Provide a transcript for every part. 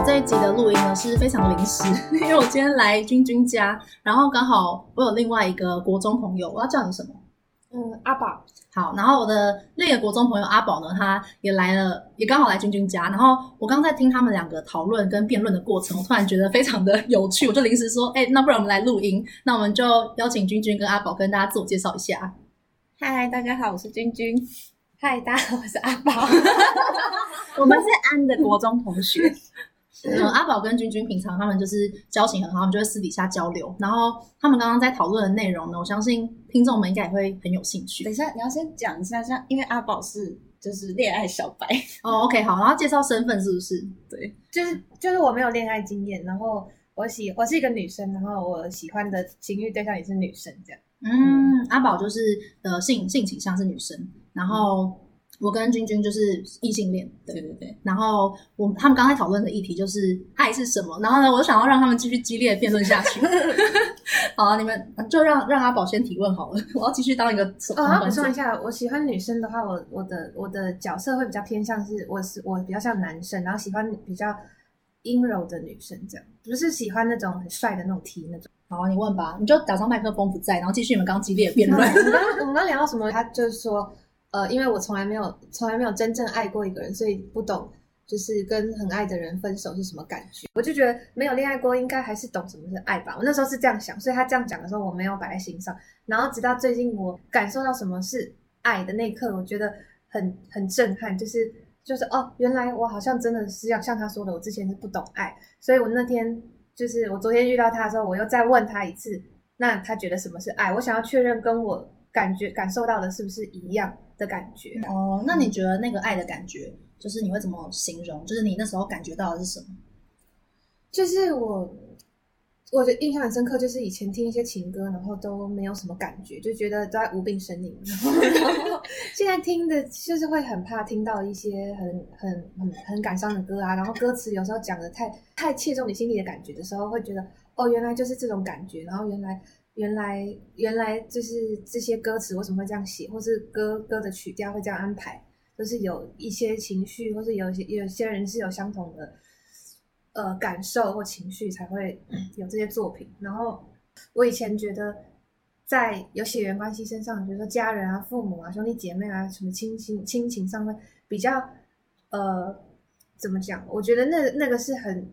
我这一集的录音呢是非常临时，因为我今天来君君家，然后刚好我有另外一个国中朋友，我要叫你什么？嗯，阿宝。好，然后我的另一个国中朋友阿宝呢，他也来了，也刚好来君君家。然后我刚在听他们两个讨论跟辩论的过程，我突然觉得非常的有趣，我就临时说，哎，那不然我们来录音？那我们就邀请君君跟阿宝跟大家自我介绍一下。嗨，大家好，我是君君。嗨，大家好，我是阿宝。我们是安的国中同学。嗯，阿宝跟君君平常他们就是交情很好，他们就会私底下交流。然后他们刚刚在讨论的内容呢，我相信听众们应该也会很有兴趣。等一下，你要先讲一下，像因为阿宝是就是恋爱小白哦，OK，好，然后介绍身份是不是？对，就是就是我没有恋爱经验，然后我喜我是一个女生，然后我喜欢的情欲对象也是女生，这样。嗯，阿宝就是的性性倾向是女生，然后我跟君君就是异性恋，对对对。然后我他们刚才讨论的议题就是爱是什么，然后呢，我想要让他们继续激烈的辩论下去。好啊，你们就让让阿宝先提问好了，我要继续当一个。哦，我补充一下，我喜欢女生的话，我我的我的角色会比较偏向是，我是我比较像男生，然后喜欢比较阴柔的女生，这样不是喜欢那种很帅的那种 T 那种。好，你问吧，你就假装麦克风不在，然后继续你们刚刚激烈的辩论。我们刚我们刚聊到什么？他就是说，呃，因为我从来没有从来没有真正爱过一个人，所以不懂就是跟很爱的人分手是什么感觉。我就觉得没有恋爱过，应该还是懂什么是爱吧。我那时候是这样想，所以他这样讲的时候，我没有摆在心上。然后直到最近，我感受到什么是爱的那一刻，我觉得很很震撼，就是就是哦，原来我好像真的是要像他说的，我之前是不懂爱，所以我那天。就是我昨天遇到他的时候，我又再问他一次，那他觉得什么是爱？我想要确认跟我感觉感受到的是不是一样的感觉。哦，那你觉得那个爱的感觉，就是你会怎么形容？就是你那时候感觉到的是什么？就是我。我的印象很深刻，就是以前听一些情歌，然后都没有什么感觉，就觉得都在无病呻吟。然后现在听的，就是会很怕听到一些很很很很感伤的歌啊，然后歌词有时候讲的太太切中你心里的感觉的时候，会觉得哦，原来就是这种感觉。然后原来原来原来就是这些歌词为什么会这样写，或是歌歌的曲调会这样安排，就是有一些情绪，或是有些有些人是有相同的。呃，感受或情绪才会有这些作品。然后我以前觉得，在有血缘关系身上，比如说家人啊、父母啊、兄弟姐妹啊，什么亲情亲情上面比较呃，怎么讲？我觉得那那个是很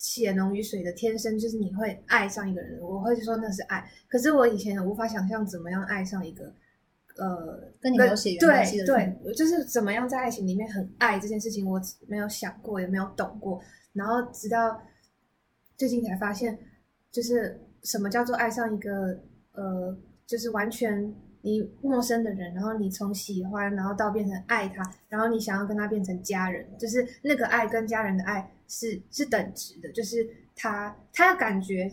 血浓于水的，天生就是你会爱上一个人。我会说那是爱。可是我以前无法想象怎么样爱上一个呃，跟你没有血缘关系的人。对，对，就是怎么样在爱情里面很爱这件事情，我没有想过，也没有懂过。然后直到最近才发现，就是什么叫做爱上一个呃，就是完全你陌生的人，然后你从喜欢，然后到变成爱他，然后你想要跟他变成家人，就是那个爱跟家人的爱是是等值的，就是他他的感觉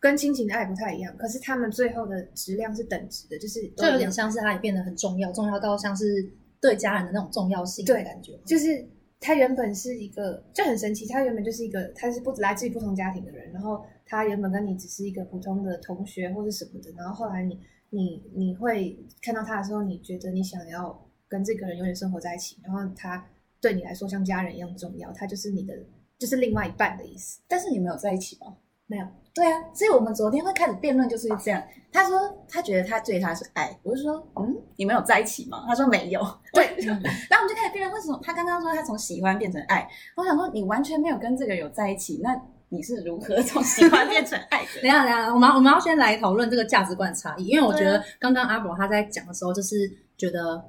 跟亲情的爱不太一样，可是他们最后的质量是等值的，就是就有点像是他也变得很重要，重要到像是对家人的那种重要性的感觉，就是。他原本是一个就很神奇，他原本就是一个他是不来自于不同家庭的人，然后他原本跟你只是一个普通的同学或者什么的，然后后来你你你会看到他的时候，你觉得你想要跟这个人永远生活在一起，然后他对你来说像家人一样重要，他就是你的就是另外一半的意思。但是你们有在一起吗？没有。对啊，所以我们昨天会开始辩论就是这样。他说他觉得他对他是爱，我就说嗯，你们有在一起吗？他说没有。对，然后我们就开始辩论为什么他刚刚说他从喜欢变成爱，我想说你完全没有跟这个有在一起，那你是如何 从喜欢变成爱的？等一下等一下，我们我们要先来讨论这个价值观的差异，因为我觉得刚刚阿宝他在讲的时候，就是觉得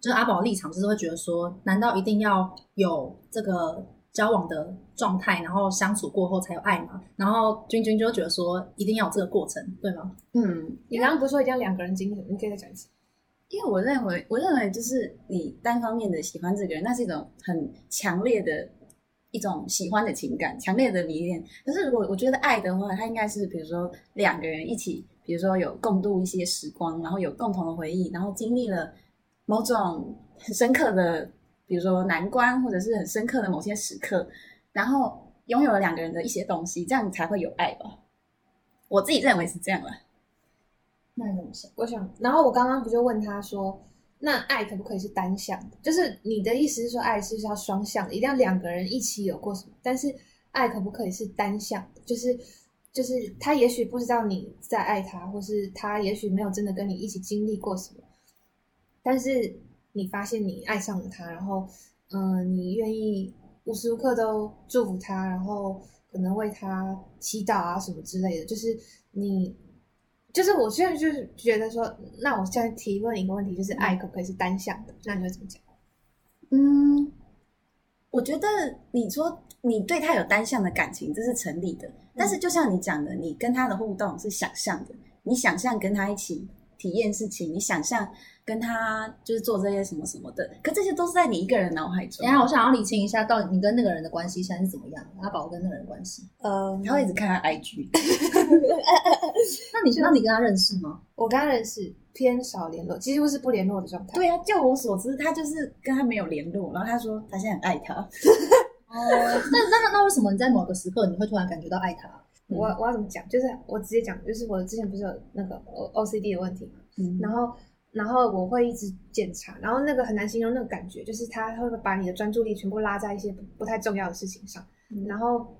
就是阿宝立场就是会觉得说，难道一定要有这个？交往的状态，然后相处过后才有爱吗。然后君君就觉得说，一定要有这个过程，对吗？嗯，你刚刚不是说一定要两个人经历？你可以再讲一次。因为我认为，我认为就是你单方面的喜欢这个人，那是一种很强烈的一种喜欢的情感，强烈的迷恋。可是如果我觉得爱的话，它应该是比如说两个人一起比如说有共度一些时光，然后有共同的回忆，然后经历了某种很深刻的，比如说难关，或者是很深刻的某些时刻，然后拥有了两个人的一些东西，这样才会有爱吧。我自己认为是这样了。那你怎么想？我想，然后我刚刚不就问他说，那爱可不可以是单向的？就是你的意思是说，爱是要双向的，一定要两个人一起有过什么？但是爱可不可以是单向的？就是就是他也许不知道你在爱他，或是他也许没有真的跟你一起经历过什么，但是你发现你爱上了他，然后嗯、你愿意无时无刻都祝福他，然后可能为他祈祷啊什么之类的，就是你。就是我现在就是觉得说，那我现在提问一个问题，就是爱可不可以是单向的？那你会怎么讲？嗯，我觉得你说你对他有单向的感情，这是成立的。但是就像你讲的，你跟他的互动是想象的，你想象跟他一起。体验事情，你想象跟他就是做这些什么什么的，可这些都是在你一个人脑海中。然后我想要理清一下，到底你跟那个人的关系现在是怎么样？阿宝跟那个人关系，呃，他会一直看他 IG。那你那你跟他认识吗？我跟他认识偏少联络，几乎是不联络的状态。对啊，就我所知，他就是跟他没有联络，然后他说他现在很爱他。哦，那那那为什么你在某个时刻你会突然感觉到爱他？我我要怎么讲？就是我直接讲，就是我之前不是有那个 O C D 的问题嘛，嗯，然后然后我会一直检查，然后那个很难形容那个感觉，就是他会把你的专注力全部拉在一些不不太重要的事情上，嗯，然后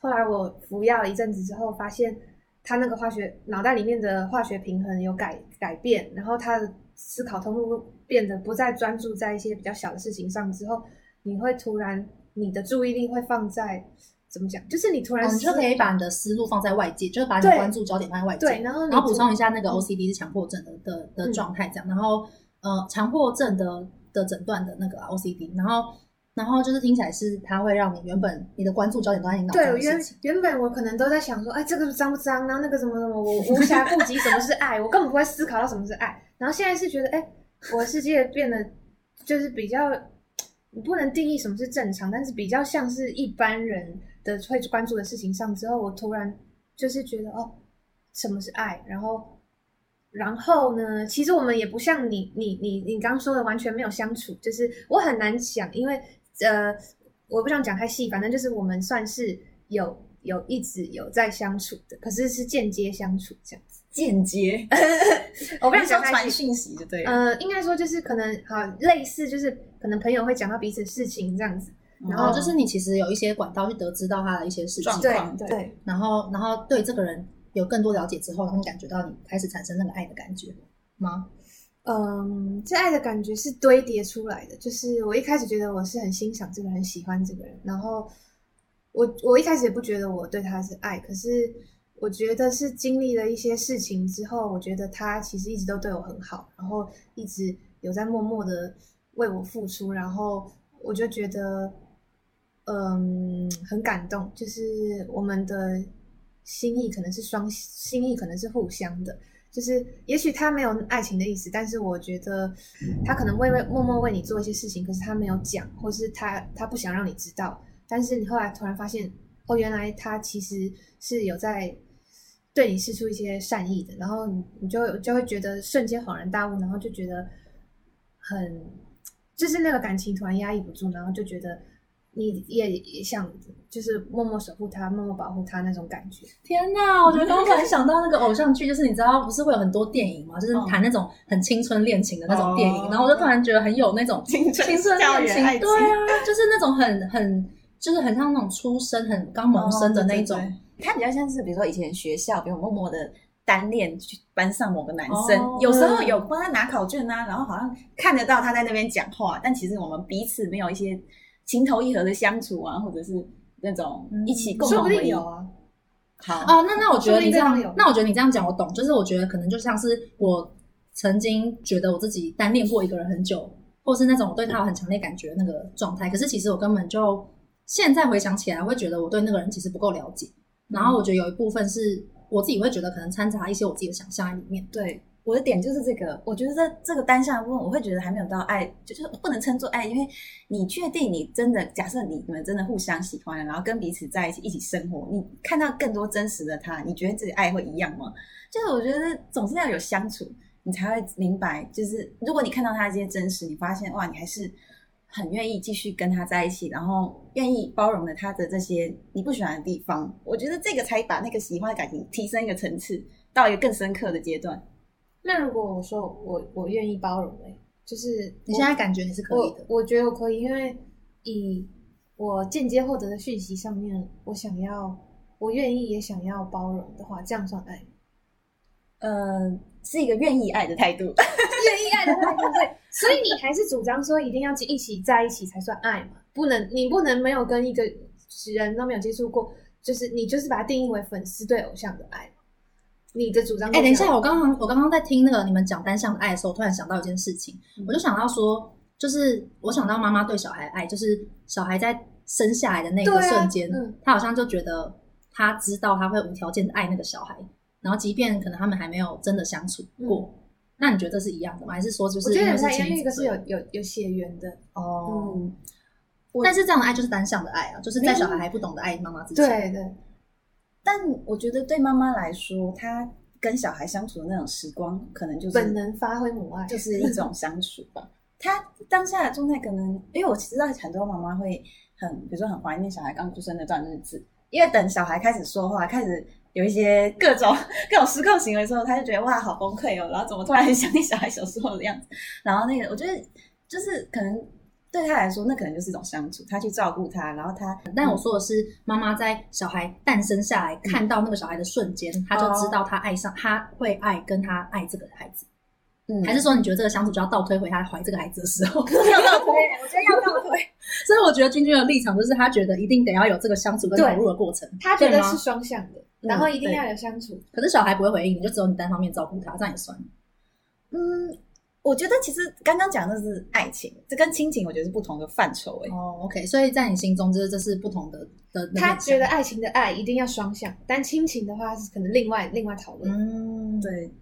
后来我服药了一阵子之后，发现他那个化学脑袋里面的化学平衡有改改变，然后他的思考通路变得不再专注在一些比较小的事情上之后，你会突然你的注意力会放在。怎么讲？就是你突然、哦，你就可以把你的思路放在外界，就是把你的关注焦点放在外界。对，然后然后补充一下，那个 OCD 是强迫症的的的状态，这样。嗯、然后呃，强迫症的的诊断的那个 OCD，然后然后就是听起来是它会让你原本你的关注焦点都在你脑袋。对，原原本我可能都在想说，哎，这个脏不脏？然后那个什么什么，我无暇顾及什么是爱，我根本不会思考到什么是爱。然后现在是觉得，哎，我的世界变得就是比较，你不能定义什么是正常，但是比较像是一般人。的会关注的事情上之后，我突然就是觉得哦，什么是爱？然后，然后呢？其实我们也不像你，你，你，你刚刚说的完全没有相处，就是我很难讲，因为呃，我不想讲太细，反正就是我们算是有有一直有在相处的，可是是间接相处这样子。间接，我不想讲传讯息就对了。呃，应该说就是可能好类似，就是可能朋友会讲到彼此事情这样子。然后就是你其实有一些管道去得知到他的一些事情，对，对，然后然后对这个人有更多了解之后，然后你感觉到你开始产生那个爱的感觉吗？嗯，这爱的感觉是堆叠出来的。就是我一开始觉得我是很欣赏这个人，喜欢这个人，然后我我一开始也不觉得我对他是爱，可是我觉得是经历了一些事情之后，我觉得他其实一直都对我很好，然后一直有在默默的为我付出，然后我就觉得。嗯，很感动，就是我们的心意可能是双心意，可能是互相的。就是也许他没有爱情的意思，但是我觉得他可能会为默默为你做一些事情，可是他没有讲，或是他他不想让你知道。但是你后来突然发现，哦，原来他其实是有在对你施出一些善意的，然后你你就就会觉得瞬间恍然大悟，然后就觉得很就是那个感情突然压抑不住，然后就觉得。你也也想就是默默守护他，默默保护他那种感觉。天哪，我觉得刚刚突然想到那个偶像剧，就是你知道不是会有很多电影嘛，就是谈那种很青春恋情的那种电影，哦、然后我就突然觉得很有那种青春恋情，对啊，就是那种很很就是很像那种出生很刚萌生的那种，它、哦、比较像是比如说以前学校，比如默默的单恋去班上某个男生，哦、有时候有帮他拿考卷啊，然后好像看得到他在那边讲话，但其实我们彼此没有一些。情投意合的相处啊，或者是那种一起共同回忆，说不定有啊。好哦，那那我觉得你这样，那我觉得你这样讲我懂，就是我觉得可能就像是我曾经觉得我自己单恋过一个人很久，或是那种我对他有很强烈感觉的那个状态。可是其实我根本就现在回想起来，会觉得我对那个人其实不够了解。然后我觉得有一部分是我自己会觉得可能掺杂一些我自己的想象在里面。对。我的点就是这个，我觉得这这个单向的部分，我会觉得还没有到爱，就是不能称作爱，因为你确定你真的假设你你们真的互相喜欢，然后跟彼此在一起一起生活，你看到更多真实的他，你觉得这个爱会一样吗？就是我觉得总是要有相处，你才会明白，就是如果你看到他这些真实，你发现哇，你还是很愿意继续跟他在一起，然后愿意包容了他的这些你不喜欢的地方，我觉得这个才把那个喜欢的感情提升一个层次，到一个更深刻的阶段。那如果我说我我愿意包容嘞，就是你现在感觉你是可以的？我，我觉得我可以，因为以我间接获得的讯息上面，我想要，我愿意也想要包容的话，这样算爱？呃，是一个愿意爱的态度，愿意爱的态度。对，所以你还是主张说一定要一起在一起才算爱嘛？不能，你不能没有跟一个人都没有接触过，就是你就是把它定义为粉丝对偶像的爱。你的主张？哎、欸，等一下，我刚刚我刚刚在听那个你们讲单向的爱的时候，我突然想到一件事情，嗯、我就想到说，就是我想到妈妈对小孩的爱，就是小孩在生下来的那个瞬间，啊嗯、他好像就觉得他知道他会无条件的爱那个小孩，然后即便可能他们还没有真的相处过，嗯、那你觉得这是一样的吗？还是说就是因为是前那个是有有有血缘的哦？嗯、但是这样的爱就是单向的爱啊，就是在小孩还不懂得爱妈妈之前，对对。但我觉得对妈妈来说，她跟小孩相处的那种时光，可能就是本能发挥母爱，就 是一种相处吧。她当下的状态，可能因为我知道很多妈妈会很，比如说很怀念小孩刚出生那段日子，因为等小孩开始说话，开始有一些各种各种失控行为之后，她就觉得哇，好崩溃哦，然后怎么突然很想念小孩小时候的样子？然后那个，我觉得就是可能。对他来说，那可能就是一种相处，他去照顾他，然后他。但我说的是，妈妈在小孩诞生下来，看到那个小孩的瞬间，他就知道他爱上，他会爱跟他爱这个孩子。嗯，还是说你觉得这个相处就要倒推回他怀这个孩子的时候？要倒推，我觉得要倒推。所以我觉得君君的立场就是，他觉得一定得要有这个相处跟投入的过程。他觉得是双向的，然后一定要有相处。可是小孩不会回应，你就只有你单方面照顾他，这样也算。嗯。我觉得其实刚刚讲的是爱情，这跟亲情我觉得是不同的范畴哎。哦，OK，所以在你心中，就是这是不同的的。他觉得爱情的爱一定要双向，但亲情的话是可能另外另外讨论。嗯，对。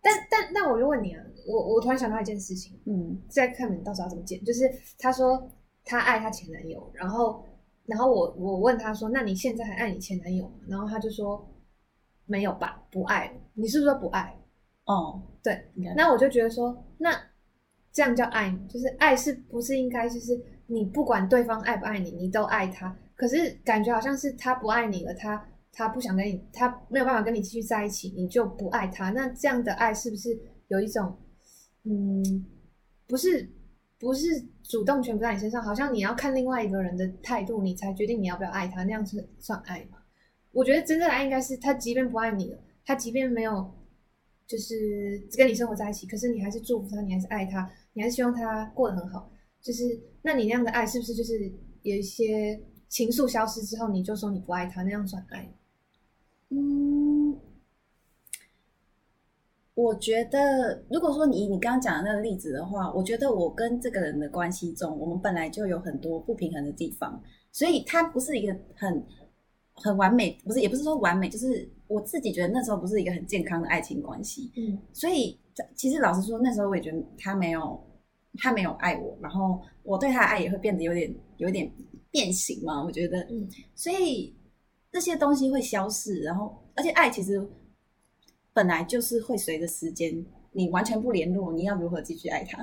但但那我就问你啊，我我突然想到一件事情，嗯，再看你到时候要怎么剪。就是他说他爱他前男友，然后然后我我问他说，那你现在还爱你前男友吗？然后他就说没有吧，不爱。你是不是说不爱？哦，对，那我就觉得说，那这样叫爱吗？就是爱是不是应该就是你不管对方爱不爱你，你都爱他。可是感觉好像是他不爱你了，他他不想跟你，他没有办法跟你继续在一起，你就不爱他。那这样的爱是不是有一种，嗯，不是不是主动权不在你身上，好像你要看另外一个人的态度，你才决定你要不要爱他，那样是算爱吗？我觉得真正的爱应该是他即便不爱你了，他即便没有。就是跟你生活在一起，可是你还是祝福他，你还是爱他，你还是希望他过得很好。就是，那你那样的爱是不是就是有一些情愫消失之后，你就说你不爱他，那样算爱？嗯，我觉得，如果说你你刚刚讲的那个例子的话，我觉得我跟这个人的关系中，我们本来就有很多不平衡的地方，所以他不是一个很很完美，不是，也不是说完美，就是。我自己觉得那时候不是一个很健康的爱情关系，嗯，所以其实老实说，那时候我也觉得他没有，他没有爱我，然后我对他的爱也会变得有点有点变形嘛，我觉得，嗯，所以这些东西会消逝，然后而且爱其实本来就是会随着时间，你完全不联络，你要如何继续爱他？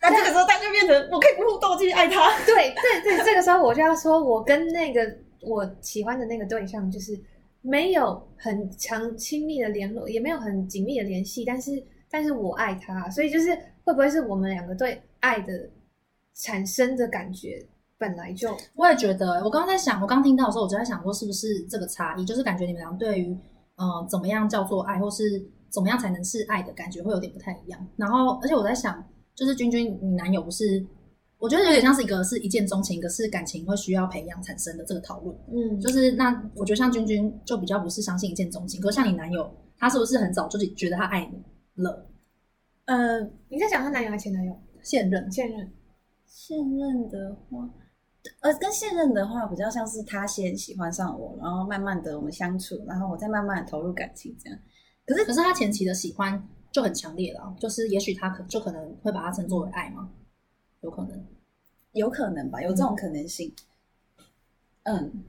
那这个时候他就变成我可以不互动继续爱他，对对对，这个时候我就要说，我跟那个我喜欢的那个对象就是。没有很强亲密的联络，也没有很紧密的联系，但是，但是我爱他，所以就是会不会是我们两个对爱的产生的感觉本来就？我也觉得，我刚刚在想，我刚听到的时候，我就在想说，是不是这个差异，就是感觉你们俩对于呃怎么样叫做爱，或是怎么样才能是爱的感觉会有点不太一样。然后，而且我在想，就是君君，你男友不是？我觉得有点像是一个是一见钟情，一个是感情会需要培养产生的这个讨论。嗯，就是那我觉得像君君就比较不是相信一见钟情，可是像你男友，他是不是很早就是觉得他爱你了？呃，你在讲他男友还是前男友？现任，现任，现任的话，呃，跟现任的话比较像是他先喜欢上我，然后慢慢的我们相处，然后我再慢慢的投入感情这样。可是，可是他前期的喜欢就很强烈了，就是也许他可就可能会把它称作为爱吗？有可能，有可能吧，有这种可能性。嗯。嗯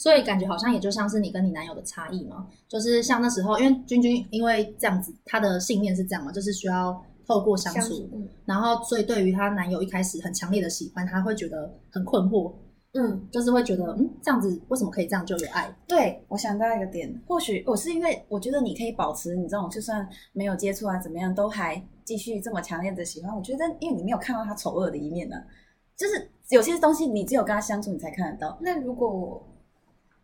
所以感觉好像也就像是你跟你男友的差异嘛，就是像那时候，因为君君因为这样子，她的信念是这样嘛，就是需要透过相处，相处嗯、然后所以对于她男友一开始很强烈的喜欢，她会觉得很困惑，嗯，就是会觉得嗯，这样子为什么可以这样就有爱？对，我想到一个点，或许我是因为我觉得你可以保持你这种就算没有接触啊怎么样，都还继续这么强烈的喜欢。我觉得因为你没有看到他丑恶的一面呢、啊，就是有些东西你只有跟他相处，你才看得到。那如果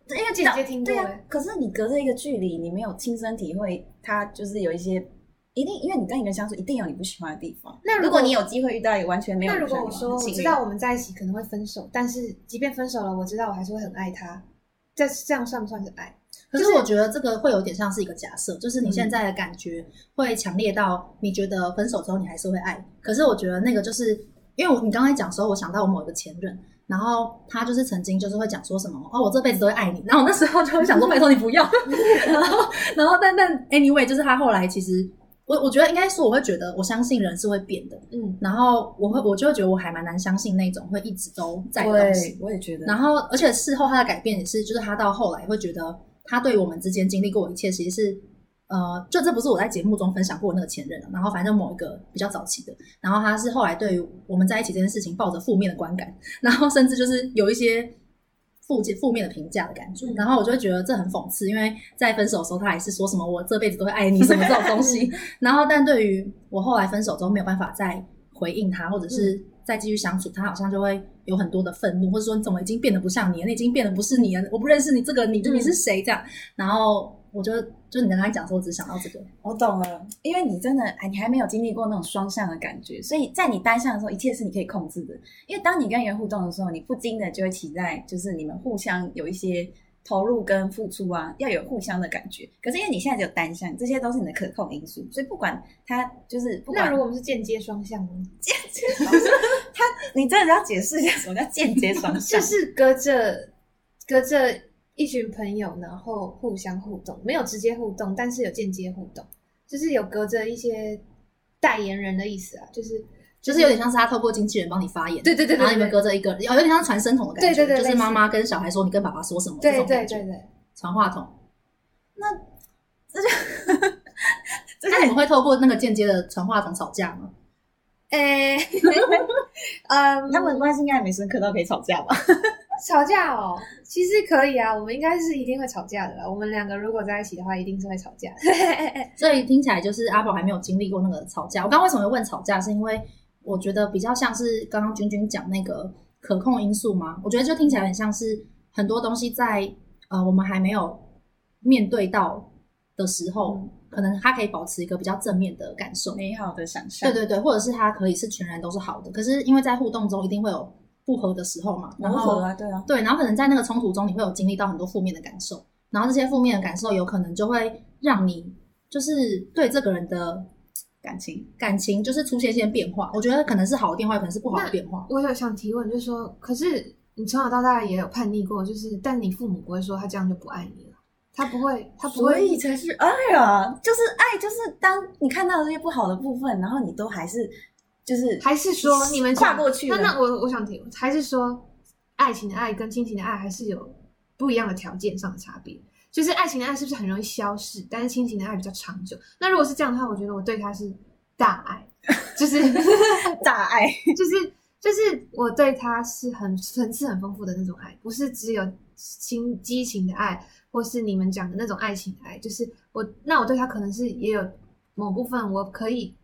因为姐姐听过，对呀、啊。可是你隔着一个距离，你没有亲身体会，他就是有一些一定，因为你跟一个人相处，一定有你不喜欢的地方。那如果，如果你有机会遇到一个完全没有，那如果我说我知道我们在一起可能会分手，但是即便分手了，我知道我还是会很爱他，这这样算不算是爱？可是我觉得这个会有点像是一个假设，就是你现在的感觉会强烈到你觉得分手之后你还是会爱。可是我觉得那个就是因为我你刚才讲的时候，我想到我某一个前任。然后他就是曾经就是会讲说什么哦，我这辈子都会爱你。然后我那时候就会想说，拜托你不要。然后，然后但但 anyway，就是他后来其实我我觉得应该说，我会觉得我相信人是会变的。嗯，然后我会我就会觉得我还蛮难相信那种会一直都在的东西。我也觉得。然后而且事后他的改变也是，就是他到后来会觉得他对我们之间经历过一切，其实是。呃，就这不是我在节目中分享过的那个前任了，然后反正某一个比较早期的，然后他是后来对于我们在一起这件事情抱着负面的观感，然后甚至就是有一些负负面的评价的感觉，然后我就会觉得这很讽刺，因为在分手的时候他还是说什么我这辈子都会爱你什么这种东西，然后但对于我后来分手之后没有办法再回应他，或者是再继续相处，他好像就会有很多的愤怒，或者说你怎么已经变得不像你了，你已经变得不是你了，我不认识你这个你，你是谁这样，然后。我觉得，就你刚才讲说，我只想到这个。我懂了，因为你真的，哎，你还没有经历过那种双向的感觉，所以在你单向的时候，一切是你可以控制的。因为当你跟人互动的时候，你不禁的就会期待，就是你们互相有一些投入跟付出啊，要有互相的感觉。可是因为你现在只有单向，这些都是你的可控因素，所以不管他就是不管，那如果我们是间接双向呢？间接双向，他，你真的要解释一下什么叫间接双向？就是隔着，隔着。一群朋友，然后互相互动，没有直接互动，但是有间接互动，就是有隔着一些代言人的意思啊，就是就是有点像是他透过经纪人帮你发言，对对对，然后你们隔着一个，有点像传声筒的感觉，对对对，就是妈妈跟小孩说你跟爸爸说什么，对对对对，传话筒。那这就，那你们会透过那个间接的传话筒吵架吗？诶，嗯，他们关系应该还没深刻到可以吵架吧？吵架哦，其实可以啊，我们应该是一定会吵架的啦。我们两个如果在一起的话，一定是会吵架。所以听起来就是阿宝还没有经历过那个吵架。我刚刚为什么会问吵架，是因为我觉得比较像是刚刚君君讲那个可控因素吗？我觉得就听起来很像是很多东西在呃我们还没有面对到的时候，嗯、可能他可以保持一个比较正面的感受，美好的想象。对对对，或者是他可以是全然都是好的。可是因为在互动中一定会有。不合的时候嘛，然后啊，对啊，对，然后可能在那个冲突中，你会有经历到很多负面的感受，然后这些负面的感受有可能就会让你就是对这个人的感情感情就是出现一些变化。我觉得可能是好的变化，可能是不好的变化。我有想提问，就是说，可是你从小到大也有叛逆过，就是但你父母不会说他这样就不爱你了，他不会，他不会，所以才是爱啊，就是爱，就是当你看到这些不好的部分，然后你都还是。就是还是说你们跨过去了？那那我我想听，还是说爱情的爱跟亲情的爱还是有不一样的条件上的差别？就是爱情的爱是不是很容易消逝？但是亲情的爱比较长久。那如果是这样的话，我觉得我对他是大爱，就是 大爱，就是就是我对他是很层次很丰富的那种爱，不是只有亲激情的爱，或是你们讲的那种爱情的爱。就是我那我对他可能是也有某部分我可以。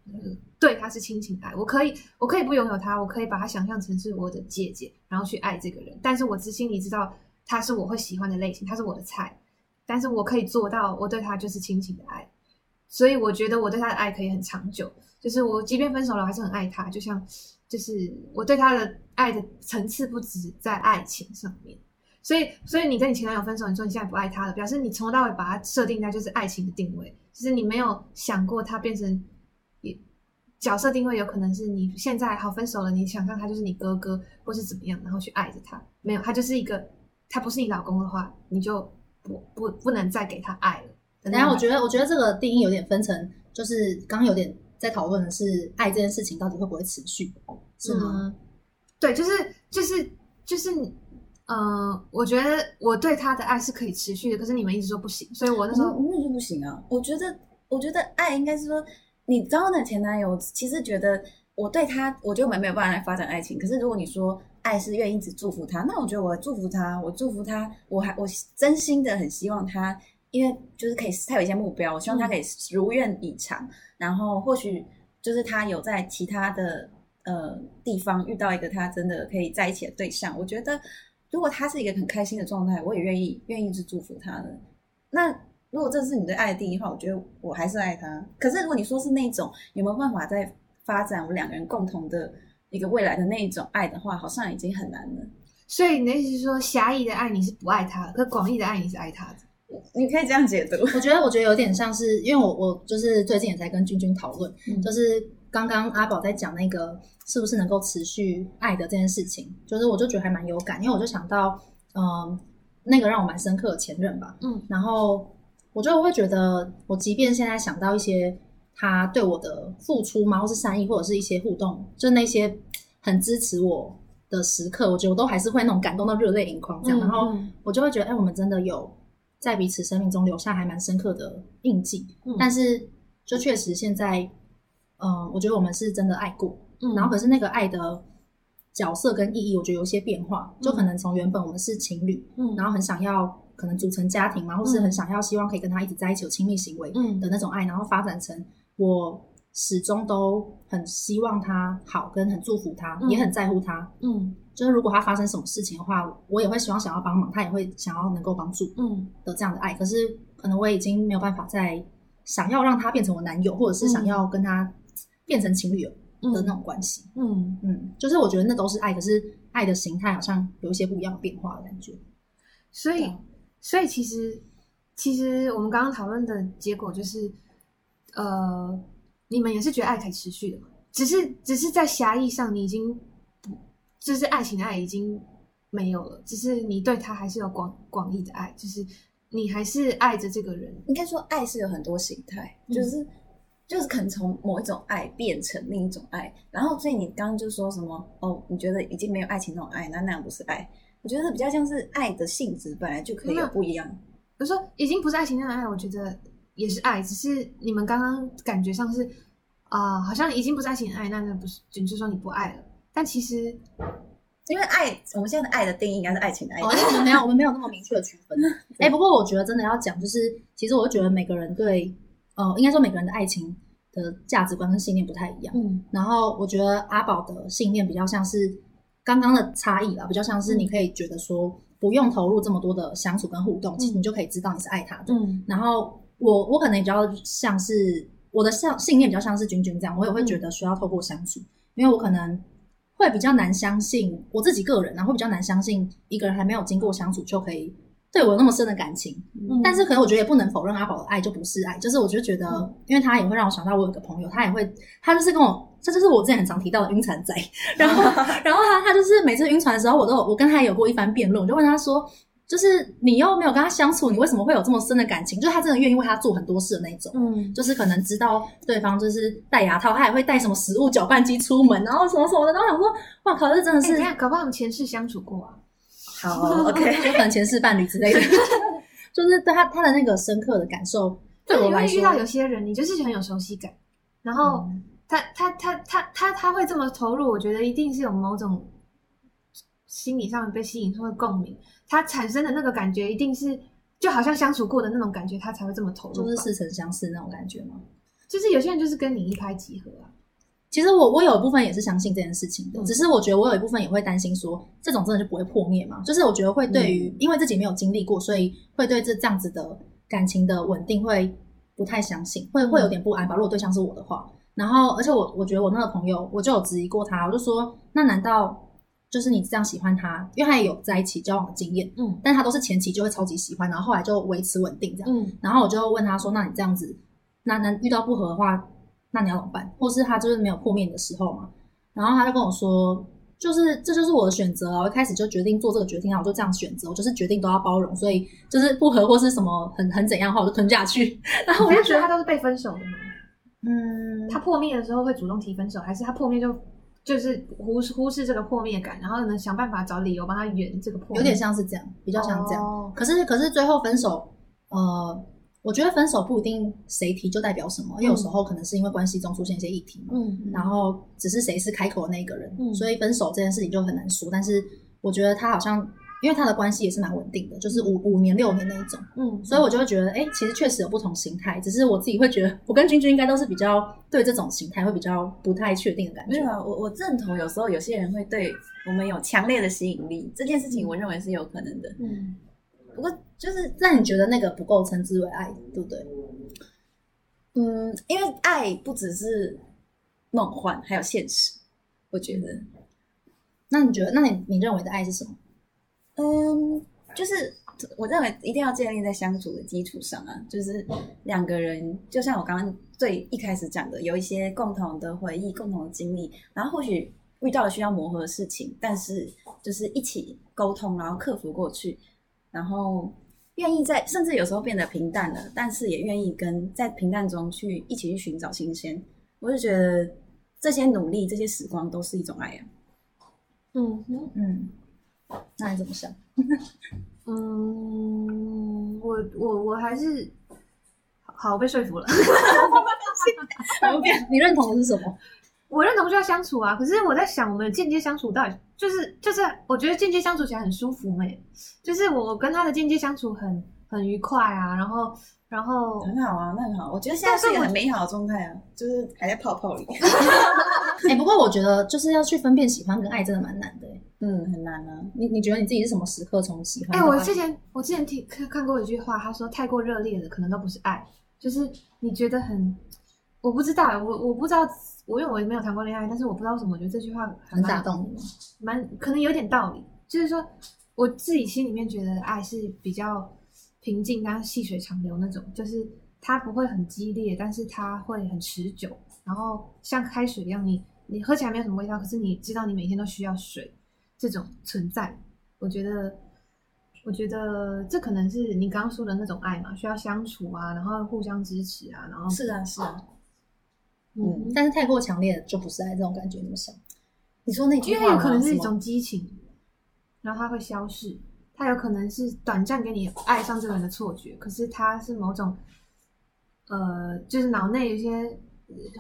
对，他是亲情爱，我可以，我可以不拥有他，我可以把他想象成是我的姐姐，然后去爱这个人。但是我自心里知道他是我会喜欢的类型，他是我的菜。但是我可以做到，我对他就是亲情的爱。所以我觉得我对他的爱可以很长久，就是我即便分手了，还是很爱他。就像，就是我对他的爱的层次不止在爱情上面。所以，所以你跟你前男友分手，你说你现在不爱他了，表示你从头到尾把他设定在就是爱情的定位，就是你没有想过他变成。角色定位有可能是你现在好分手了，你想象他就是你哥哥或是怎么样，然后去爱着他。没有，他就是一个，他不是你老公的话，你就不不不能再给他爱了。等下，我觉得我觉得这个定义有点分成，就是刚刚有点在讨论的是爱这件事情到底会不会持续，是吗？嗯、对，就是就是就是，嗯、呃，我觉得我对他的爱是可以持续的，可是你们一直说不行，所以我那时候我那就不行啊。我觉得我觉得爱应该是说，你刚刚的前男友其实觉得我对他，我觉得我们没有办法来发展爱情。可是如果你说。爱是愿意一直祝福他，那我觉得我祝福他，我祝福他，我还我真心的很希望他，因为就是可以他有一些目标，我希望他可以如愿以偿。嗯、然后或许就是他有在其他的呃地方遇到一个他真的可以在一起的对象，我觉得如果他是一个很开心的状态，我也愿意愿意去祝福他的。那如果这是你对爱的定义的话，我觉得我还是爱他。可是如果你说是那种有没有办法在发展我们两个人共同的？一个未来的那一种爱的话，好像已经很难了。所以你的意思是说，狭义的爱你是不爱他，可广义的爱你是爱他的？你可以这样解读。我觉得，我觉得有点像是，因为我我就是最近也在跟君君讨论，嗯、就是刚刚阿宝在讲那个是不是能够持续爱的这件事情，就是我就觉得还蛮有感，因为我就想到，嗯、呃，那个让我蛮深刻的前任吧，嗯，然后我就会觉得，我即便现在想到一些。他对我的付出嘛，或是善意，或者是一些互动，就是那些很支持我的时刻，我觉得我都还是会那种感动到热泪盈眶这样。嗯、然后我就会觉得，哎、欸，我们真的有在彼此生命中留下还蛮深刻的印记。嗯、但是，就确实现在，嗯、呃，我觉得我们是真的爱过。嗯、然后，可是那个爱的角色跟意义，我觉得有些变化。就可能从原本我们是情侣，嗯，然后很想要可能组成家庭嘛，或是很想要希望可以跟他一直在一起有亲密行为的那种爱，然后发展成。我始终都很希望他好，跟很祝福他，嗯、也很在乎他。嗯，就是如果他发生什么事情的话，我也会希望想要帮忙，他也会想要能够帮助。嗯，的这样的爱，嗯、可是可能我已经没有办法再想要让他变成我男友，或者是想要跟他变成情侣的那种关系。嗯嗯，就是我觉得那都是爱，可是爱的形态好像有一些不一样的变化的感觉。所以，所以其实，其实我们刚刚讨论的结果就是。呃，你们也是觉得爱可以持续的嘛？只是只是在狭义上，你已经不，就是爱情的爱已经没有了。只是你对他还是有广广义的爱，就是你还是爱着这个人。应该说，爱是有很多形态，就是、嗯、就是可能从某一种爱变成另一种爱。然后，所以你刚刚就说什么？哦，你觉得已经没有爱情那种爱，那那样不是爱？我觉得比较像是爱的性质本来就可以有不一样。比如说，已经不是爱情那种爱，我觉得。也是爱，只是你们刚刚感觉上是啊、呃，好像已经不是爱情的爱，那那不是，就是说你不爱了。但其实，因为爱，我们现在的爱的定义应该是爱情的爱。哦，我们没有，我们没有那么明确的区分。哎、欸，不过我觉得真的要讲，就是其实我觉得每个人对，呃，应该说每个人的爱情的价值观跟信念不太一样。嗯。然后我觉得阿宝的信念比较像是刚刚的差异啦，比较像是你可以觉得说不用投入这么多的相处跟互动，其实你就可以知道你是爱他的。嗯。然后。我我可能也比较像是我的像信念比较像是君君这样，我也会觉得需要透过相处，嗯、因为我可能会比较难相信我自己个人，然后会比较难相信一个人还没有经过相处就可以对我有那么深的感情。嗯、但是可能我觉得也不能否认阿宝的爱就不是爱，就是我就觉得，嗯、因为他也会让我想到我有个朋友，他也会他就是跟我，这就是我之前很常提到的晕船仔，然后 然后他他就是每次晕船的时候，我都我跟他有过一番辩论，我就问他说。就是你又没有跟他相处，你为什么会有这么深的感情？就是他真的愿意为他做很多事的那种，嗯，就是可能知道对方就是戴牙套，他也会带什么食物搅拌机出门，然后什么什么的。然后想说，哇靠，这真的是，你看、欸，搞不好我们前世相处过啊。好，OK，就可能前世伴侣之类的，就是对他他的那个深刻的感受，对我来说，遇到有些人，你就是很有熟悉感，然后他、嗯、他他他他他会这么投入，我觉得一定是有某种心理上被吸引，或者共鸣。他产生的那个感觉，一定是就好像相处过的那种感觉，他才会这么投入，就是似曾相识那种感觉吗？就是有些人就是跟你一拍即合啊。其实我我有一部分也是相信这件事情的，嗯、只是我觉得我有一部分也会担心说，这种真的就不会破灭嘛？就是我觉得会对于，嗯、因为自己没有经历过，所以会对这这样子的感情的稳定会不太相信，会会有点不安吧？如果对象是我的话，然后而且我我觉得我那个朋友，我就有质疑过他，我就说，那难道？就是你这样喜欢他，因为他也有在一起交往的经验，嗯，但他都是前期就会超级喜欢，然后后来就维持稳定这样，嗯，然后我就问他说：“那你这样子，那能遇到不合的话，那你要怎么办？或是他就是没有破灭的时候嘛？”然后他就跟我说：“就是这就是我的选择啊！我一开始就决定做这个决定啊，我就这样选择，我就是决定都要包容，所以就是不合或是什么很很怎样的话，我就吞下去。然后我就觉得他都是被分手的吗？嗯，他破灭的时候会主动提分手，还是他破灭就就是忽视忽视这个破灭感，然后呢想办法找理由帮他圆这个破灭？有点像是这样，比较像这样。哦、可是可是最后分手，呃。我觉得分手不一定谁提就代表什么，因为有时候可能是因为关系中出现一些议题嘛，嗯，然后只是谁是开口的那个人，嗯，所以分手这件事情就很难说。但是我觉得他好像，因为他的关系也是蛮稳定的，就是五五年六年那一种，嗯，所以我就会觉得，哎，其实确实有不同形态，只是我自己会觉得，我跟君君应该都是比较对这种形态会比较不太确定的感觉。没有啊，我我认同，有时候有些人会对我们有强烈的吸引力，这件事情我认为是有可能的，嗯。不过，就是让你觉得那个不够称之为爱，对不对？嗯，因为爱不只是梦幻，还有现实。我觉得，那你觉得，那你你认为的爱是什么？嗯，就是我认为一定要建立在相处的基础上啊，就是两个人，就像我刚刚最一开始讲的，有一些共同的回忆、共同的经历，然后或许遇到了需要磨合的事情，但是就是一起沟通，然后克服过去。然后愿意在，甚至有时候变得平淡了，但是也愿意跟在平淡中去一起去寻找新鲜。我就觉得这些努力、这些时光都是一种爱啊。嗯嗯嗯，那你怎么想？嗯，我我我还是好，我被说服了。你认同的是什么？我认同就要相处啊，可是我在想，我们间接相处到底就是就是，我觉得间接相处起来很舒服诶，就是我跟他的间接相处很很愉快啊，然后然后很好啊，那很好，我觉得现在是一个很美好的状态啊，就是还在泡泡里。哎、欸，不过我觉得就是要去分辨喜欢跟爱，真的蛮难的。嗯，很难啊。你你觉得你自己是什么时刻从喜欢？哎、欸，我之前我之前听看看过一句话，他说太过热烈的可能都不是爱，就是你觉得很。我不知道，我我不知道，我因为我也没有谈过恋爱，但是我不知道为什么，我觉得这句话很打动你，蛮可能有点道理。就是说，我自己心里面觉得爱是比较平静，但是细水长流那种，就是它不会很激烈，但是它会很持久，然后像开水一样，你你喝起来没有什么味道，可是你知道你每天都需要水，这种存在，我觉得，我觉得这可能是你刚刚说的那种爱嘛，需要相处啊，然后互相支持啊，然后是啊是啊。嗯，但是太过强烈就不是爱这种感觉，你怎么想？你说那句话，因为有可能是一种激情，然后它会消逝，它有可能是短暂给你爱上这个人的错觉，可是它是某种，呃，就是脑内有些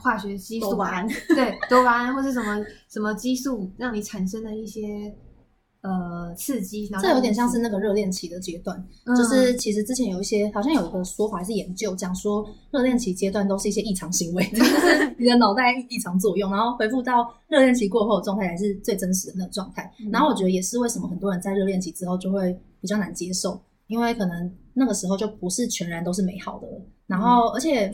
化学激素，多巴胺，对，多巴胺或是什么什么激素，让你产生的一些。呃，刺激，然后这有点像是那个热恋期的阶段，嗯，就是其实之前有一些好像有一个说法还是研究讲说，热恋期阶段都是一些异常行为，就是你的脑袋异常作用，然后恢复到热恋期过后的状态才是最真实的那个状态。嗯。然后我觉得也是为什么很多人在热恋期之后就会比较难接受，因为可能那个时候就不是全然都是美好的。然后而且，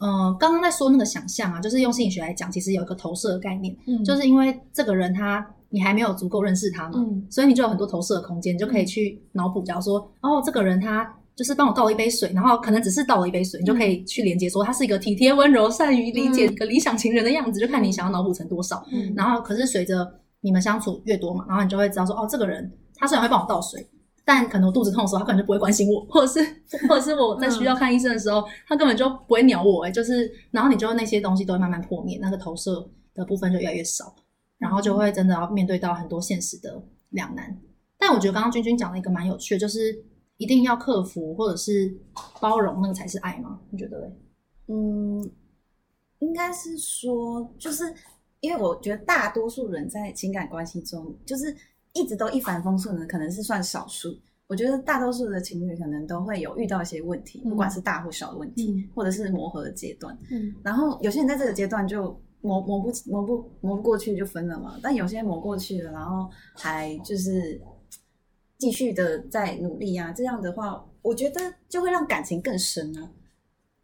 呃，刚刚在说那个想象啊，就是用心理学来讲，其实有一个投射的概念，嗯，就是因为这个人他。你还没有足够认识他嘛，嗯，所以你就有很多投射的空间，你就可以去脑补，假如说，哦，这个人他就是帮我倒了一杯水，然后可能只是倒了一杯水，你就可以去连接说他是一个体贴温柔、善于理解一个理想情人的样子，就看你想要脑补成多少。嗯，然后可是随着你们相处越多嘛，然后你就会知道说，哦，这个人他虽然会帮我倒水，但可能我肚子痛的时候，他可能就不会关心我，或者是 或者是我在需要看医生的时候，他根本就不会鸟我，诶，就是然后你就那些东西都会慢慢破灭，那个投射的部分就越来越少。然后就会真的要面对到很多现实的两难，但我觉得刚刚君君讲了一个蛮有趣的，就是一定要克服或者是包容，那个才是爱吗？你觉得嘞？嗯，应该是说，就是因为我觉得大多数人在情感关系中，就是一直都一帆风顺的，可能是算少数。我觉得大多数的情侣可能都会有遇到一些问题，不管是大或小的问题，嗯、或者是磨合的阶段。嗯，然后有些人在这个阶段就。磨磨不磨不磨不过去就分了嘛，但有些磨过去了，然后还就是继续的在努力啊，这样的话，我觉得就会让感情更深啊。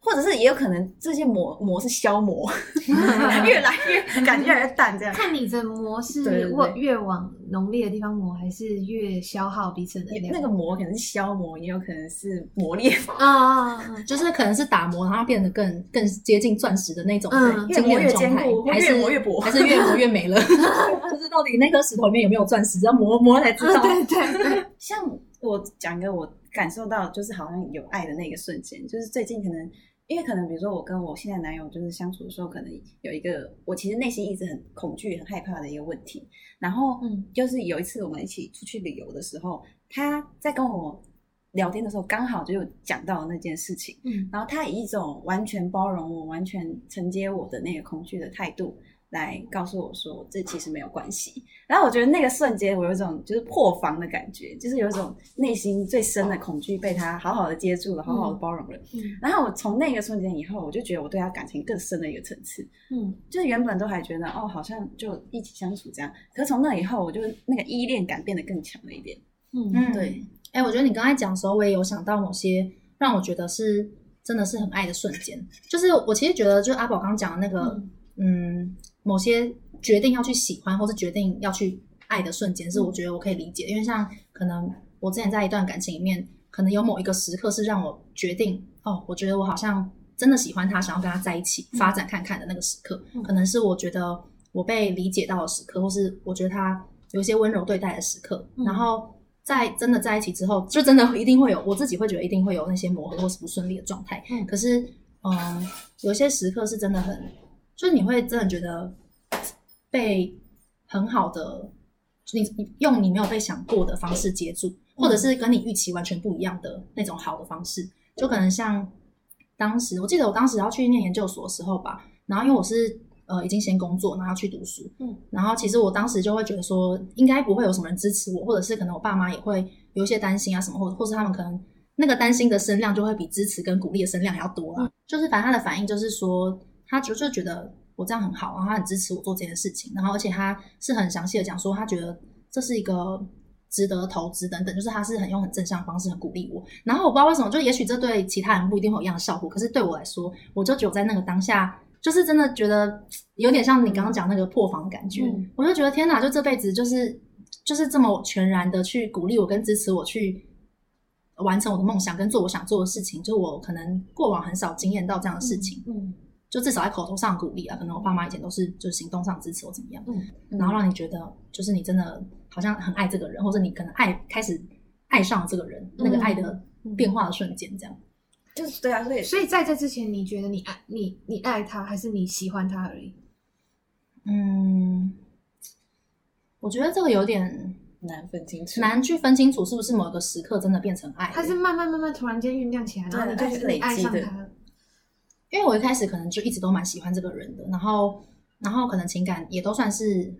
或者是也有可能这些膜膜是消磨，越来越 感觉越来越淡，这样。看你的膜是越往浓烈的地方磨，还是越消耗彼此的能量？那个膜可能是消磨，也有可能是磨练啊，就是可能是打磨，然后变得更更接近钻石的那种，嗯，越磨越坚固，还是越磨越薄，还是越磨越没了？就是到底那颗石头里面有没有钻石？要磨磨才知道。对对对，像我讲一个我感受到就是好像有爱的那个瞬间，就是最近可能。因为可能，比如说我跟我现在男友就是相处的时候，可能有一个我其实内心一直很恐惧、很害怕的一个问题。然后，嗯，就是有一次我们一起出去旅游的时候，他在跟我聊天的时候，刚好就有讲到那件事情。嗯，然后他以一种完全包容我、完全承接我的那个恐惧的态度。来告诉我说，这其实没有关系。然后我觉得那个瞬间，我有一种就是破防的感觉，就是有一种内心最深的恐惧被他好好的接住了，好好的包容了。嗯。然后我从那个瞬间以后，我就觉得我对他感情更深的一个层次。嗯。就是原本都还觉得哦，好像就一起相处这样，可是从那以后，我就那个依恋感变得更强了一点。嗯嗯。对。哎、欸，我觉得你刚才讲的时候，我也有想到某些让我觉得是真的是很爱的瞬间。就是我其实觉得，就阿宝刚刚讲的那个，嗯。嗯某些决定要去喜欢，或是决定要去爱的瞬间，是我觉得我可以理解。因为像可能我之前在一段感情里面，可能有某一个时刻是让我决定，哦，我觉得我好像真的喜欢他，想要跟他在一起发展看看的那个时刻，可能是我觉得我被理解到的时刻，或是我觉得他有一些温柔对待的时刻。然后在真的在一起之后，就真的一定会有，我自己会觉得一定会有那些磨合或是不顺利的状态。可是，嗯，有些时刻是真的很。就是你会真的觉得被很好的，你用你没有被想过的方式接住，或者是跟你预期完全不一样的那种好的方式，就可能像当时，我记得我当时要去念研究所的时候吧，然后因为我是呃已经先工作，然后要去读书，嗯，然后其实我当时就会觉得说，应该不会有什么人支持我，或者是可能我爸妈也会有一些担心啊什么，或者或是他们可能那个担心的声量就会比支持跟鼓励的声量要多啊，就是反正他的反应就是说。他就是觉得我这样很好，然后他很支持我做这件事情，然后而且他是很详细的讲说，他觉得这是一个值得投资等等，就是他是很用很正向的方式很鼓励我。然后我不知道为什么，就也许这对其他人不一定会有一样的效果，可是对我来说，我就只有在那个当下，就是真的觉得有点像你刚刚讲那个破防的感觉。嗯、我就觉得天哪，就这辈子就是就是这么全然的去鼓励我跟支持我去完成我的梦想跟做我想做的事情，就我可能过往很少经验到这样的事情。嗯。嗯就至少在口头上鼓励啊，可能我爸妈以前都是就是行动上支持我怎么样，嗯，然后让你觉得就是你真的好像很爱这个人，或者你可能爱开始爱上了这个人，嗯、那个爱的变化的瞬间，这样，就是对啊，所以所以在这之前，你觉得你爱你你爱他，还是你喜欢他而已？嗯，我觉得这个有点难分清楚，难去分清楚是不是某个时刻真的变成爱，它是慢慢慢慢突然间酝酿起来，然后你就觉得你爱上他。因为我一开始可能就一直都蛮喜欢这个人的，然后，然后可能情感也都算是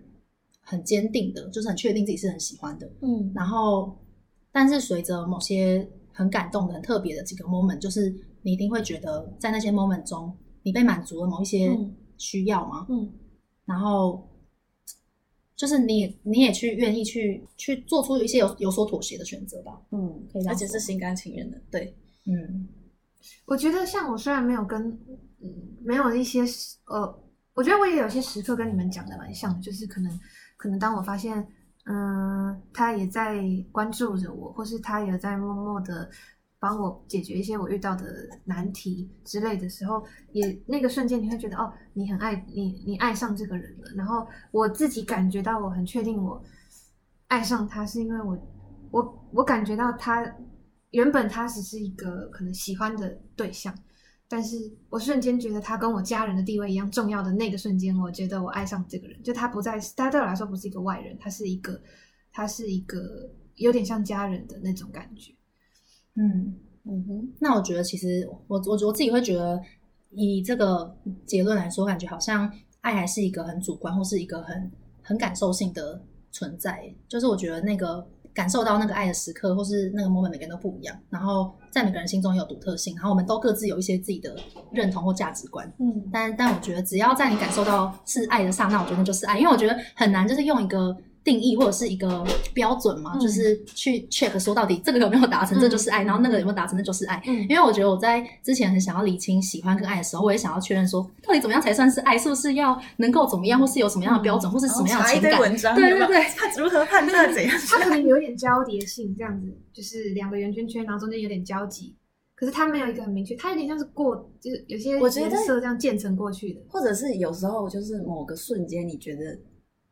很坚定的，就是很确定自己是很喜欢的，嗯，然后，但是随着某些很感动的、很特别的几个 moment，就是你一定会觉得在那些 moment 中，你被满足了某一些需要嘛，嗯，然后，就是你你也去愿意去去做出一些有有所妥协的选择吧，嗯，可以，而且是心甘情愿的，对，嗯。我觉得像我虽然没有跟，嗯，没有一些呃，我觉得我也有些时刻跟你们讲的蛮像，就是可能可能当我发现，嗯、他也在关注着我，或是他也在默默的帮我解决一些我遇到的难题之类的时候，也那个瞬间你会觉得哦，你很爱你，你爱上这个人了。然后我自己感觉到我很确定我爱上他，是因为我我我感觉到他。原本他只是一个可能喜欢的对象，但是我瞬间觉得他跟我家人的地位一样重要的那个瞬间，我觉得我爱上这个人，就他不再是，他对我来说不是一个外人，他是一个，他是一个有点像家人的那种感觉。嗯嗯哼，那我觉得其实我我我自己会觉得，以这个结论来说，感觉好像爱还是一个很主观或是一个很很感受性的存在，就是我觉得那个。感受到那个爱的时刻，或是那个 moment，每个人都不一样。然后在每个人心中也有独特性，然后我们都各自有一些自己的认同或价值观。嗯，但但我觉得，只要在你感受到是爱的刹那，我觉得那就是爱。因为我觉得很难，就是用一个定义或者是一个标准嘛，嗯、就是去 check 说到底这个有没有达成，嗯、这就是爱，然后那个有没有达成，那就是爱。嗯，因为我觉得我在之前很想要理清喜欢跟爱的时候，我也想要确认说，到底怎么样才算是爱？是不是要能够怎么样，或是有什么样的标准，嗯、或是什么样的情感？文章对对对，他如何判断怎样？他可能有点交叠性，这样子，就是两个圆圈圈，然后中间有点交集。可是他没有一个很明确，他有点像是过，就是有些颜色这样渐层过去的，或者是有时候就是某个瞬间，你觉得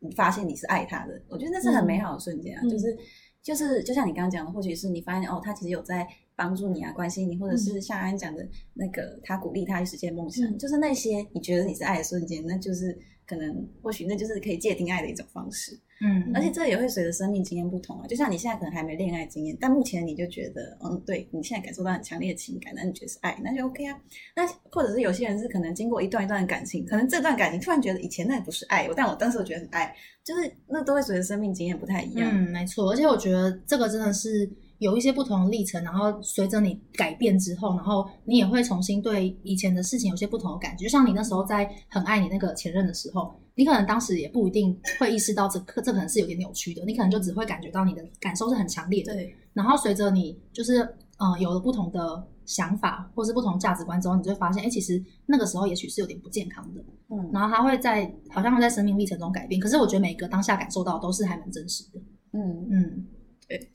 你发现你是爱他的，我觉得那是很美好的瞬间啊，嗯、就是就是就像你刚刚讲的，或许是你发现哦，他其实有在帮助你啊，关心你，或者是像安讲的那个，他鼓励他去实现梦想，嗯、就是那些你觉得你是爱的瞬间，那就是可能或许那就是可以界定爱的一种方式。嗯，而且这也会随着生命经验不同啊。就像你现在可能还没恋爱经验，但目前你就觉得，嗯，对你现在感受到很强烈的情感，那你觉得是爱，那就 OK 啊。那或者是有些人是可能经过一段一段的感情，可能这段感情突然觉得以前那也不是爱，但我当时我觉得很爱，就是那都会随着生命经验不太一样。嗯，没错。而且我觉得这个真的是有一些不同的历程，然后随着你改变之后，然后你也会重新对以前的事情有些不同的感觉。就像你那时候在很爱你那个前任的时候。你可能当时也不一定会意识到这这可能是有点扭曲的，你可能就只会感觉到你的感受是很强烈的。对。然后随着你就是嗯、呃、有了不同的想法或是不同价值观之后，你就会发现，哎，其实那个时候也许是有点不健康的。嗯。然后他会在好像会在生命历程中改变，可是我觉得每个当下感受到都是还蛮真实的。嗯嗯。对。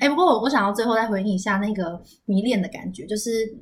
哎，不过我我想要最后再回应一下那个迷恋的感觉，就是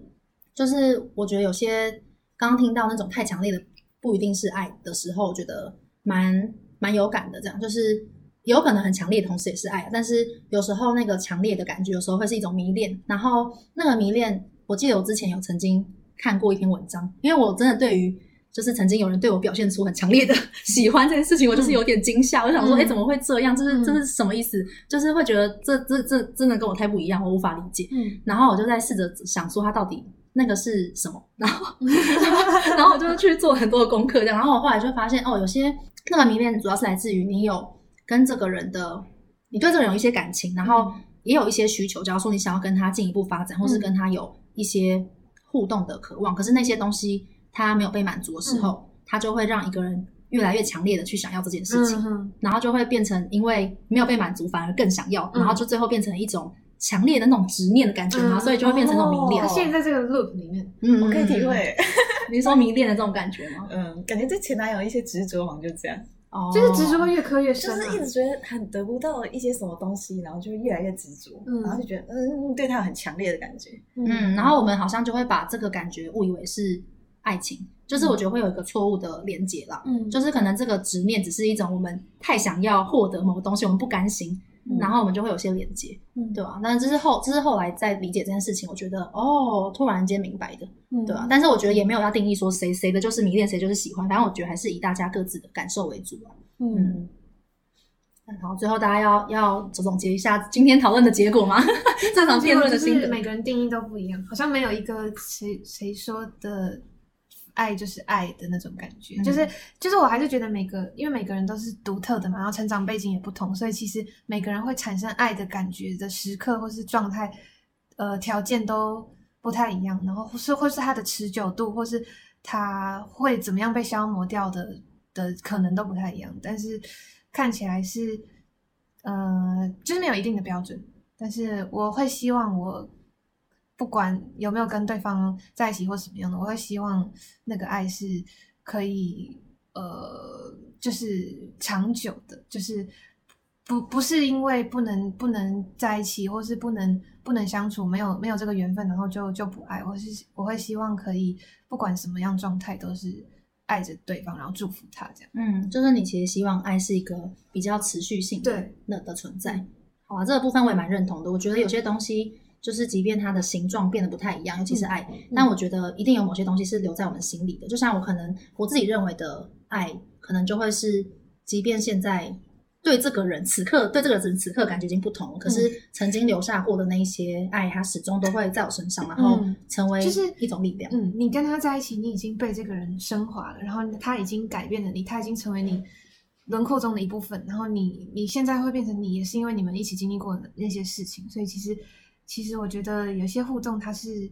就是我觉得有些刚刚听到那种太强烈的。不一定是爱的时候，我觉得蛮蛮有感的。这样就是有可能很强烈，同时也是爱。但是有时候那个强烈的感觉，有时候会是一种迷恋。然后那个迷恋，我记得我之前有曾经看过一篇文章，因为我真的对于就是曾经有人对我表现出很强烈的 喜欢这件事情，我就是有点惊吓。嗯、我想说，哎、欸，怎么会这样？这是这是什么意思？嗯、就是会觉得这这这真的跟我太不一样，我无法理解。嗯，然后我就在试着想说，他到底。那个是什么？然后，然后我就去做很多的功课，这样。然后我后来就发现，哦，有些那个迷恋主要是来自于你有跟这个人的，你对这个人有一些感情，然后也有一些需求。假如说你想要跟他进一步发展，或是跟他有一些互动的渴望，可是那些东西他没有被满足的时候，他就会让一个人越来越强烈的去想要这件事情，然后就会变成因为没有被满足，反而更想要，然后就最后变成一种。强烈的那种执念的感觉嘛，嗯、所以就会变成那种迷恋。现在这个 loop 里面，嗯，我可以体会。你说迷恋的这种感觉吗？嗯，感觉对前男友一些执着，好像就这样。哦，就是执着会越磕越深，就是一直觉得很得不到一些什么东西，然后就越来越执着，嗯，然后就觉得嗯，对他有很强烈的感觉，嗯，然后我们好像就会把这个感觉误以为是爱情，就是我觉得会有一个错误的连接啦，嗯，就是可能这个执念只是一种我们太想要获得某个东西，我们不甘心。然后我们就会有些连接，嗯，对吧？但是这是后，这是后来在理解这件事情，我觉得哦，突然间明白的，嗯，对吧？但是我觉得也没有要定义说谁谁的就是迷恋，谁就是喜欢。反正我觉得还是以大家各自的感受为主吧。嗯，好，最后大家要要总总结一下今天讨论的结果吗？这场辩论的心得，每个人定义都不一样，好像没有一个谁谁说的。爱就是爱的那种感觉，嗯、就是就是我还是觉得每个，因为每个人都是独特的嘛，然后成长背景也不同，所以其实每个人会产生爱的感觉的时刻或是状态，呃，条件都不太一样，然后或是或是它的持久度，或是它会怎么样被消磨掉的的可能都不太一样，但是看起来是，呃，就是没有一定的标准，但是我会希望我。不管有没有跟对方在一起或什么样的，我会希望那个爱是可以呃，就是长久的，就是不不是因为不能不能在一起，或是不能不能相处，没有没有这个缘分，然后就就不爱。我是我会希望可以不管什么样状态都是爱着对方，然后祝福他这样。嗯，就是你其实希望爱是一个比较持续性的对那的存在。好啊，这个部分我也蛮认同的。我觉得有些东西。就是，即便它的形状变得不太一样，尤其是爱，嗯、但我觉得一定有某些东西是留在我们心里的。就像我可能我自己认为的爱，可能就会是，即便现在对这个人此刻对这个人此刻感觉已经不同了，可是曾经留下过的那一些爱，它始终都会在我身上，然后成为就是一种力量。嗯，你跟他在一起，你已经被这个人升华了，然后他已经改变了你，他已经成为你轮廓中的一部分，然后你你现在会变成你，也是因为你们一起经历过的那些事情，所以其实。其实我觉得有些互动，它是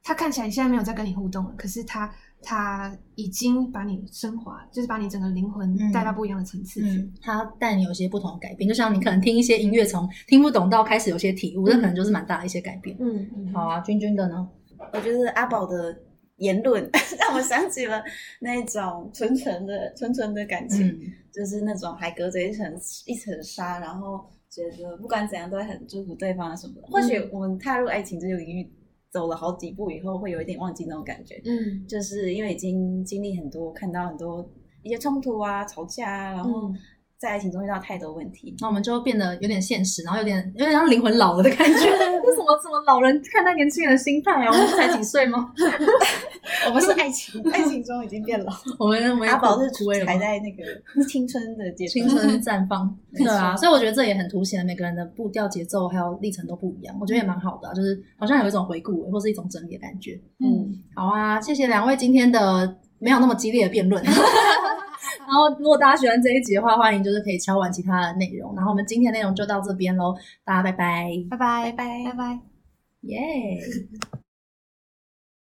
它看起来现在没有在跟你互动了，可是他他已经把你升华，就是把你整个灵魂带到不一样的层次去。嗯，他带你有些不同的改变，就像你可能听一些音乐，从听不懂到开始有些体悟，这可能就是蛮大的一些改变。嗯嗯，好啊，君君的呢？我觉得阿宝的言论 让我想起了那种纯纯的、纯纯的感情，嗯、就是那种还隔着一层一层纱，然后觉得不管怎样都会很祝福对方什么的。嗯、或许我们踏入爱情这个领域走了好几步以后，会有一点忘记那种感觉。嗯，就是因为已经经历很多，看到很多一些冲突啊、吵架啊，然后。在爱情中遇到太多问题，那我们就变得有点现实，然后有点有点像灵魂老了的感觉。为什么什么老人看待年轻人的心态啊？我们才几岁吗？我们是爱情，爱情中已经变老。我们我们阿宝是还在那个青春的阶段，青春绽放。对啊，所以我觉得这也很凸显每个人的步调、节奏还有历程都不一样。我觉得也蛮好的啊，就是好像有一种回顾或是一种整理的感觉。嗯，好啊，谢谢两位今天的没有那么激烈的辩论。然后，如果大家喜欢这一集的话，欢迎就是可以敲完其他的内容。然后我们今天内容就到这边喽，大家拜拜，拜拜，拜拜，拜拜，耶。